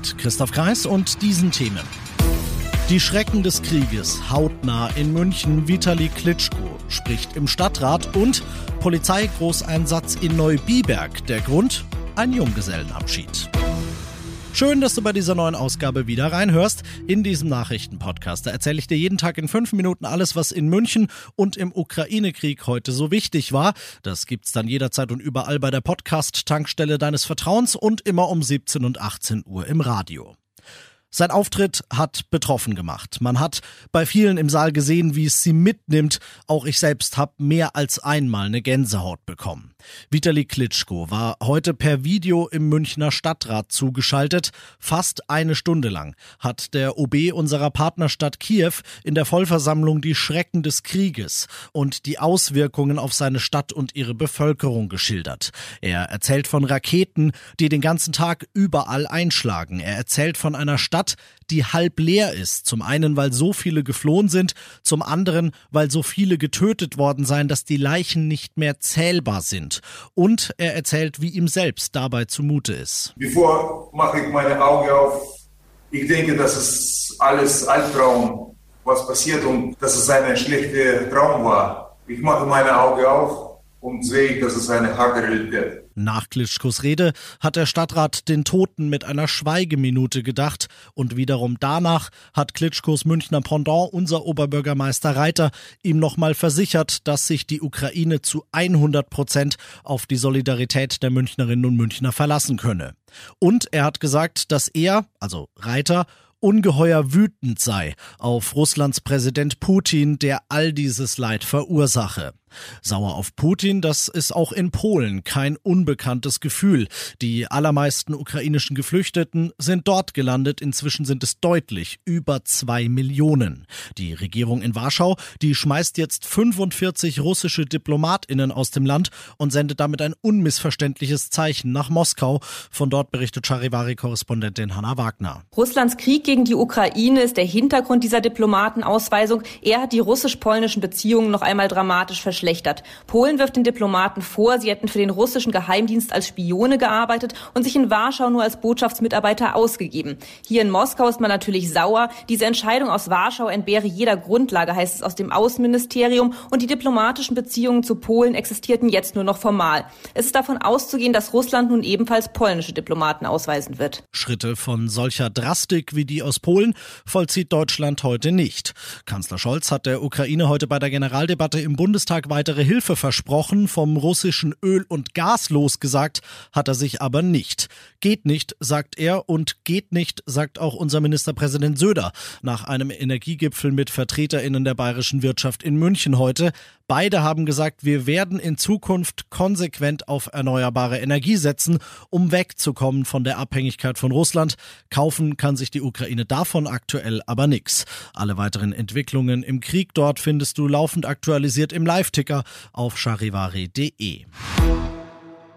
Mit Christoph Kreis und diesen Themen. Die Schrecken des Krieges hautnah in München. Vitali Klitschko spricht im Stadtrat und Polizeigroßeinsatz in Neubiberg. Der Grund? Ein Junggesellenabschied. Schön, dass du bei dieser neuen Ausgabe wieder reinhörst in diesem Nachrichtenpodcast. Erzähle ich dir jeden Tag in fünf Minuten alles, was in München und im Ukraine-Krieg heute so wichtig war. Das gibt's dann jederzeit und überall bei der Podcast-Tankstelle deines Vertrauens und immer um 17 und 18 Uhr im Radio. Sein Auftritt hat betroffen gemacht. Man hat bei vielen im Saal gesehen, wie es sie mitnimmt. Auch ich selbst habe mehr als einmal eine Gänsehaut bekommen. Vitali Klitschko war heute per Video im Münchner Stadtrat zugeschaltet. Fast eine Stunde lang hat der OB unserer Partnerstadt Kiew in der Vollversammlung die Schrecken des Krieges und die Auswirkungen auf seine Stadt und ihre Bevölkerung geschildert. Er erzählt von Raketen, die den ganzen Tag überall einschlagen. Er erzählt von einer Stadt, die halb leer ist. Zum einen, weil so viele geflohen sind, zum anderen, weil so viele getötet worden seien, dass die Leichen nicht mehr zählbar sind. Und er erzählt, wie ihm selbst dabei zumute ist. Bevor mache ich meine Augen auf. Ich denke, das ist alles Albtraum, was passiert und dass es ein schlechter Traum war. Ich mache meine Augen auf und sehe, dass es eine harte Realität nach Klitschkos Rede hat der Stadtrat den Toten mit einer Schweigeminute gedacht und wiederum danach hat Klitschkos Münchner Pendant, unser Oberbürgermeister Reiter, ihm nochmal versichert, dass sich die Ukraine zu 100 Prozent auf die Solidarität der Münchnerinnen und Münchner verlassen könne. Und er hat gesagt, dass er, also Reiter, ungeheuer wütend sei auf Russlands Präsident Putin, der all dieses Leid verursache. Sauer auf Putin, das ist auch in Polen kein unbekanntes Gefühl. Die allermeisten ukrainischen Geflüchteten sind dort gelandet. Inzwischen sind es deutlich über zwei Millionen. Die Regierung in Warschau, die schmeißt jetzt 45 russische DiplomatInnen aus dem Land und sendet damit ein unmissverständliches Zeichen nach Moskau. Von dort berichtet Charivari-Korrespondentin Hanna Wagner. Russlands Krieg gegen die Ukraine ist der Hintergrund dieser Diplomatenausweisung. Er hat die russisch-polnischen Beziehungen noch einmal dramatisch verschlechtert verschlechtert. Polen wirft den Diplomaten vor, sie hätten für den russischen Geheimdienst als Spione gearbeitet und sich in Warschau nur als Botschaftsmitarbeiter ausgegeben. Hier in Moskau ist man natürlich sauer. Diese Entscheidung aus Warschau entbehre jeder Grundlage, heißt es aus dem Außenministerium. Und die diplomatischen Beziehungen zu Polen existierten jetzt nur noch formal. Es ist davon auszugehen, dass Russland nun ebenfalls polnische Diplomaten ausweisen wird. Schritte von solcher Drastik wie die aus Polen vollzieht Deutschland heute nicht. Kanzler Scholz hat der Ukraine heute bei der Generaldebatte im Bundestag weitere Hilfe versprochen, vom russischen Öl und Gas losgesagt hat er sich aber nicht. Geht nicht, sagt er, und geht nicht, sagt auch unser Ministerpräsident Söder nach einem Energiegipfel mit Vertreterinnen der bayerischen Wirtschaft in München heute. Beide haben gesagt, wir werden in Zukunft konsequent auf erneuerbare Energie setzen, um wegzukommen von der Abhängigkeit von Russland. Kaufen kann sich die Ukraine davon aktuell aber nichts. Alle weiteren Entwicklungen im Krieg dort findest du laufend aktualisiert im Live-Ticker auf charivari.de.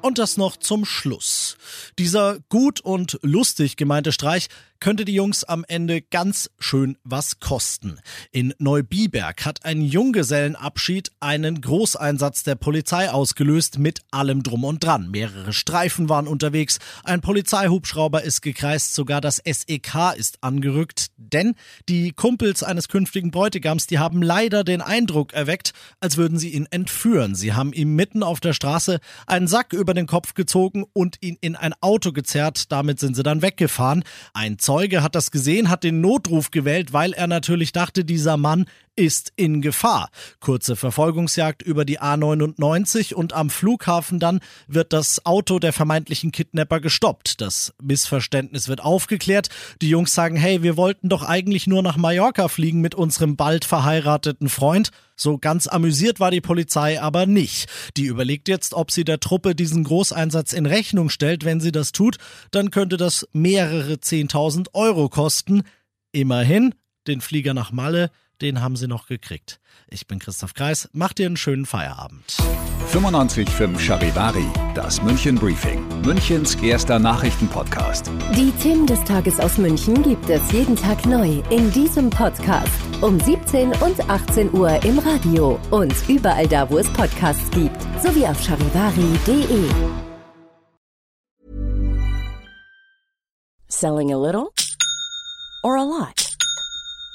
Und das noch zum Schluss. Dieser gut und lustig gemeinte Streich könnte die Jungs am Ende ganz schön was kosten. In Neubiberg hat ein Junggesellenabschied einen Großeinsatz der Polizei ausgelöst mit allem drum und dran. Mehrere Streifen waren unterwegs, ein Polizeihubschrauber ist gekreist, sogar das SEK ist angerückt, denn die Kumpels eines künftigen Bräutigams, die haben leider den Eindruck erweckt, als würden sie ihn entführen. Sie haben ihm mitten auf der Straße einen Sack über den Kopf gezogen und ihn in ein Auto gezerrt. Damit sind sie dann weggefahren. Ein Zeuge hat das gesehen, hat den Notruf gewählt, weil er natürlich dachte, dieser Mann ist in Gefahr. Kurze Verfolgungsjagd über die A99 und am Flughafen dann wird das Auto der vermeintlichen Kidnapper gestoppt. Das Missverständnis wird aufgeklärt. Die Jungs sagen, hey, wir wollten doch eigentlich nur nach Mallorca fliegen mit unserem bald verheirateten Freund. So ganz amüsiert war die Polizei aber nicht. Die überlegt jetzt, ob sie der Truppe diesen Großeinsatz in Rechnung stellt. Wenn sie das tut, dann könnte das mehrere 10.000 Euro kosten. Immerhin, den Flieger nach Malle, den haben sie noch gekriegt. Ich bin Christoph Kreis, macht dir einen schönen Feierabend. 95.5 Charivari, das München Briefing, Münchens erster Nachrichtenpodcast. Die Themen des Tages aus München gibt es jeden Tag neu in diesem Podcast. Um 17 und 18 Uhr im Radio und überall da, wo es Podcasts gibt, sowie auf charivari.de. Selling a little or a lot?